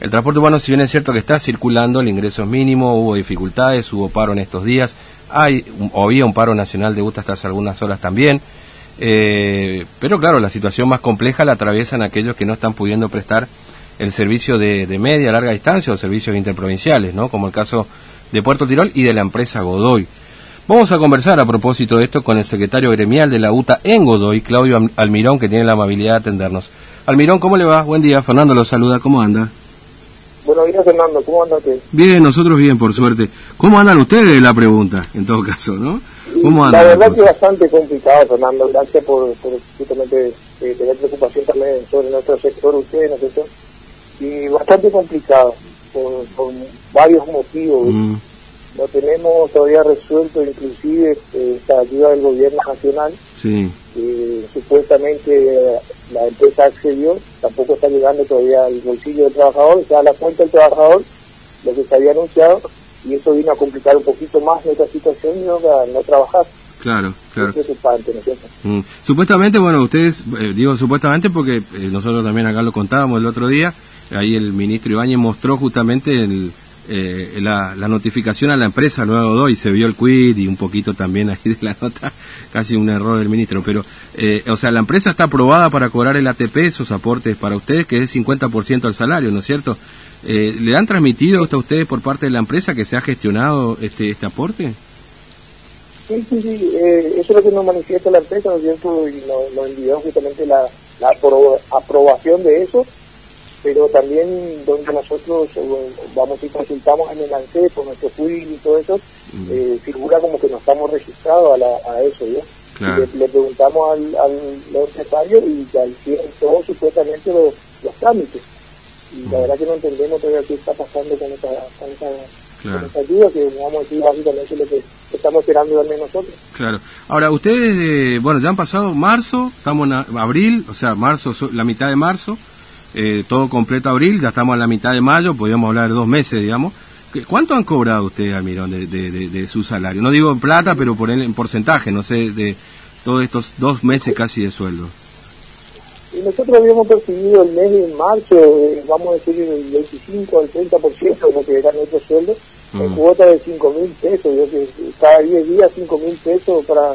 El transporte urbano, si bien es cierto que está circulando, el ingreso es mínimo, hubo dificultades, hubo paro en estos días, hay había un paro nacional de UTA hasta hace algunas horas también. Eh, pero claro, la situación más compleja la atraviesan aquellos que no están pudiendo prestar el servicio de, de media, larga distancia o servicios interprovinciales, ¿no? Como el caso de Puerto Tirol y de la empresa Godoy. Vamos a conversar a propósito de esto con el secretario gremial de la UTA en Godoy, Claudio Almirón, que tiene la amabilidad de atendernos. Almirón, ¿cómo le va? Buen día, Fernando lo saluda, ¿cómo anda? Buenos días, Fernando, ¿cómo anda usted? Bien, nosotros bien, por suerte. ¿Cómo andan ustedes? La pregunta, en todo caso, ¿no? ¿Cómo andan? La verdad que es bastante complicado, Fernando, gracias por, justamente eh, tener preocupación también sobre nuestro sector, ustedes, ¿no Y bastante complicado, por, varios motivos. Mm no tenemos todavía resuelto inclusive eh, esta ayuda del gobierno nacional sí. supuestamente la empresa accedió tampoco está llegando todavía al bolsillo del trabajador sea a la cuenta del trabajador lo que se había anunciado y eso vino a complicar un poquito más nuestra situación y no, no trabajar Claro, claro. Mm. Supuestamente, bueno, ustedes, eh, digo supuestamente porque eh, nosotros también acá lo contábamos el otro día, ahí el ministro Ibáñez mostró justamente el, eh, la, notificación a la empresa luego doy, se vio el quid y un poquito también ahí de la nota, casi un error del ministro, pero, eh, o sea, la empresa está aprobada para cobrar el ATP, esos aportes para ustedes, que es 50% del salario, ¿no es cierto? Eh, ¿Le han transmitido a ustedes por parte de la empresa que se ha gestionado este, este aporte? Sí, sí, sí, eso es lo que nos manifiesta la empresa, ¿no es cierto? Y nos, envió justamente la, la aprobación de eso pero también donde nosotros eh, vamos y consultamos en el ANSE por nuestro FUIL y todo eso, eh, figura como que no estamos registrados a, la, a eso, ¿ya? Le, preguntamos al, al empresario y hicieron todos supuestamente los, los trámites. Y la verdad que no entendemos todavía qué está pasando con esa, con esa, ayuda, que vamos a decir básicamente lo que estamos esperando también nosotros. Claro. Ahora, ustedes, eh, bueno, ya han pasado marzo, estamos en abril, o sea, marzo, la mitad de marzo, eh, todo completo abril, ya estamos a la mitad de mayo, podríamos hablar de dos meses, digamos. ¿Cuánto han cobrado ustedes, Almirón, de, de, su salario? No digo en plata, pero por en porcentaje, no sé, de todos estos dos meses casi de sueldo. Y nosotros habíamos percibido el mes de marzo, eh, vamos a decir, el 25 al 30% de lo que era nuestro sueldo, en mm. cuota de 5 mil pesos. Yo que cada 10 días 5 mil pesos para,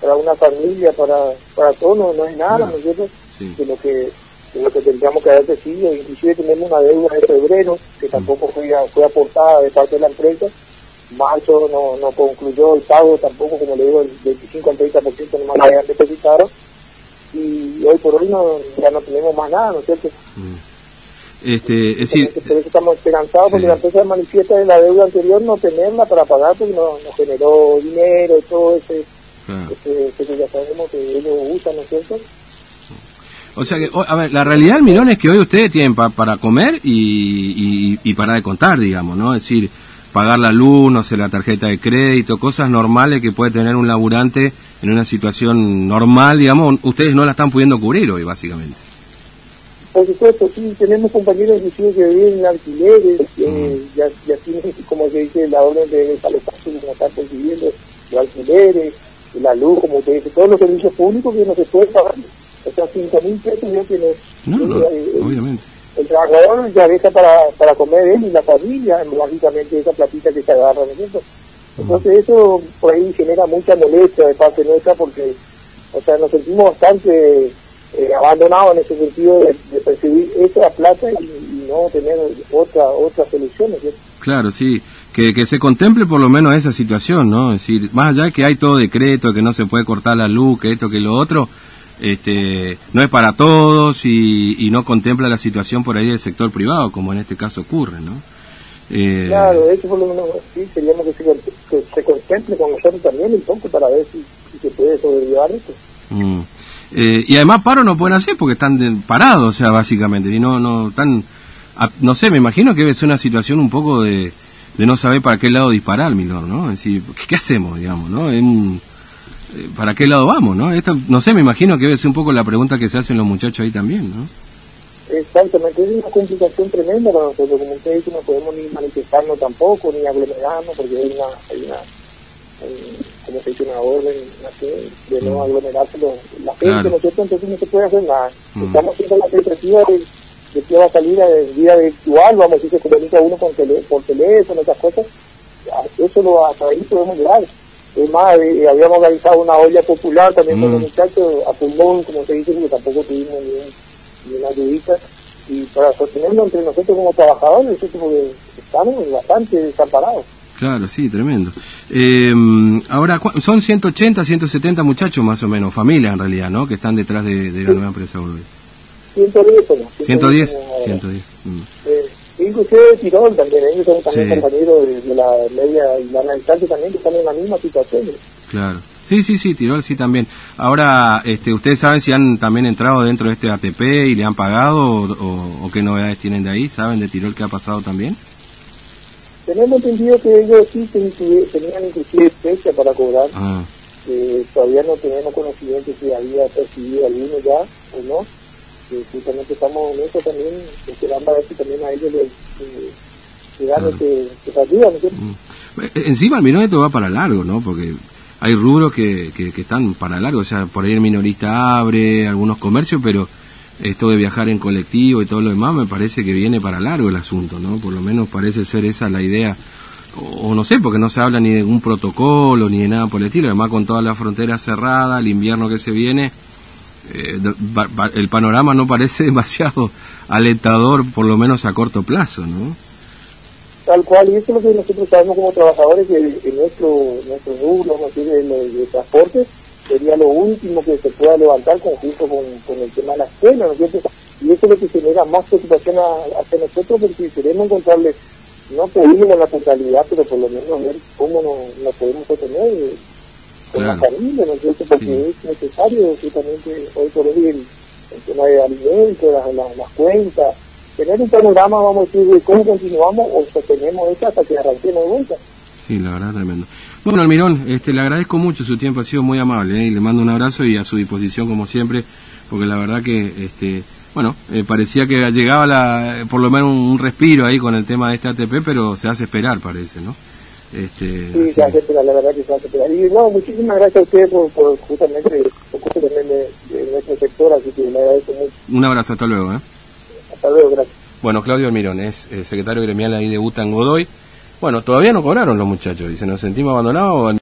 para una familia, para, para todo, no, no es nada, ¿no es cierto? De lo que lo que tendríamos que haber decidido, inclusive tenemos una deuda de febrero que tampoco fue, fue aportada de parte de la empresa, marzo no, no concluyó el pago tampoco, como le digo, el 25 al 30% nomás no habían depositado, y hoy por hoy no, ya no tenemos más nada, ¿no es cierto? Mm. Este, es decir, por eso estamos esperanzados porque la empresa manifiesta de la deuda anterior no tenerla para pagar porque no, no generó dinero y todo ese, ese, que ya sabemos que ellos usan, ¿no es cierto? O sea que, a ver, la realidad, Mirón, es que hoy ustedes tienen para comer y, y, para de contar, digamos, ¿no? Es decir, pagar la luz, no sé, la tarjeta de crédito, cosas normales que puede tener un laburante en una situación normal, digamos, ustedes no la están pudiendo cubrir hoy, básicamente. Por supuesto, sí, tenemos compañeros inclusive que viven en alquileres, mm. ya, ya tienen, como se dice, la orden de desalojación, como están consiguiendo, los alquileres, la luz, como usted dice, todos los servicios públicos que no se pueden pagar sea, 5 mil pesos ya tiene. No, obviamente. El trabajador ya deja para, para comer él y la familia, lógicamente esa platita que se agarra, ¿no Entonces eso por ahí genera mucha molestia de parte nuestra porque, o sea, nos sentimos bastante eh, abandonados en ese sentido de, percibir esa plata y, no tener otra otra solución, Claro, sí. Que, que se contemple por lo menos esa situación, ¿no? Es decir, más allá de que hay todo decreto, que no se puede cortar la luz, que esto, que lo otro, este, no es para todos y, no contempla la situación por ahí del sector privado, como en este caso ocurre, ¿no? Eh, claro, eso por lo menos sí, queríamos que se, contemple con nosotros también un poco para ver si, se puede sobrellevar esto. Mm. Eh, y además paro no pueden hacer porque están parados, o sea, básicamente, y no, no, tan, no sé, me imagino que debe ser una situación un poco de, de no saber para qué lado disparar, Milor, ¿no? Es decir, ¿qué, hacemos, digamos, no? Eh, ¿para qué lado vamos, no? Esto, no sé, me imagino que debe ser un poco la pregunta que se hacen los muchachos ahí también, ¿no? Exactamente, es una complicación tremenda para nosotros, como usted dice, no podemos ni manifestarnos tampoco, ni aglomerarnos, porque hay una, hay una como se dice, una orden así, de no mm. aglomerarse la gente, ¿no es cierto? Entonces no se puede hacer nada. Mm. Estamos siendo la expectativa de, de que va a salir en día virtual, vamos a decir, se comunica uno con tele, por teléfono, esas cosas, eso lo a través podemos llegar. Es más, habíamos organizado una olla popular también con los mm. muchachos, a pulmón, como se dice, porque tampoco tuvimos ni, una ayudita. Y para sostenerlo entre nosotros como trabajadores, porque estamos bastante desamparados. Claro, sí, tremendo. Eh, ahora, son 180, 170 muchachos más o menos, familias en realidad, ¿no? Que están detrás de, la nueva empresa 110, 110, 110. Eh, inclusive Tirón también, ellos son también compañeros de, la media y la distancia también que están en la misma situación. Claro. Sí, sí, sí, Tirol sí también. Ahora, este, ¿ustedes saben si han también entrado dentro de este ATP y le han pagado o, o qué novedades tienen de ahí? ¿Saben de Tirol qué ha pasado también? Tenemos entendido que ellos sí tenían inclusive fecha para cobrar. Ah. todavía no tenemos conocimiento si había percibido alguno ya o no. Eh, justamente estamos en eso también, esperando a ver si también a ellos les, les, dan ¿no mm. eh, Encima el esto va para largo, ¿no? Porque hay rubros que, que, que, están para largo, o sea, por ahí el minorista abre algunos comercios, pero esto de viajar en colectivo y todo lo demás me parece que viene para largo el asunto, ¿no? Por lo menos parece ser esa la idea, o, no sé, porque no se habla ni de un protocolo ni de nada por el estilo, además con todas las fronteras cerradas, el invierno que se viene, eh, el panorama no parece demasiado alentador, por lo menos a corto plazo, ¿no? Tal cual, y eso es lo que nosotros sabemos como trabajadores, que en nuestro, nuestro rubro, de, transporte, sería lo último que se pueda levantar conjunto con, el tema de la escuela. Y eso es lo que genera más preocupación hacia nosotros porque queremos encontrarle, no pedimos la totalidad, pero por lo menos ver cómo nos, podemos sostener con la familia, ¿no es cierto? Porque es necesario justamente hoy por hoy el, tema de alimentos, las, las, cuentas, tener un panorama, vamos a decir, de cómo continuamos o sostenemos esto hasta que arranquemos de vuelta. Sí, la verdad, tremendo. Bueno, Almirón, este, le agradezco mucho su tiempo, ha sido muy amable ¿eh? y le mando un abrazo y a su disposición como siempre, porque la verdad que, este, bueno, eh, parecía que llegaba la, por lo menos un, respiro ahí con el tema de este ATP, pero se hace esperar, parece, ¿no? Este, sí, se hace esperar, la verdad que hace esperar. Y no, muchísimas gracias a usted por, por justamente por también de, de, nuestro sector, así que le agradezco mucho. Un abrazo, hasta luego. ¿eh? Hasta luego, gracias. Bueno, Claudio Almirón es secretario gremial ahí de Butan Godoy. Bueno, todavía no cobraron los muchachos y se nos sentimos abandonados.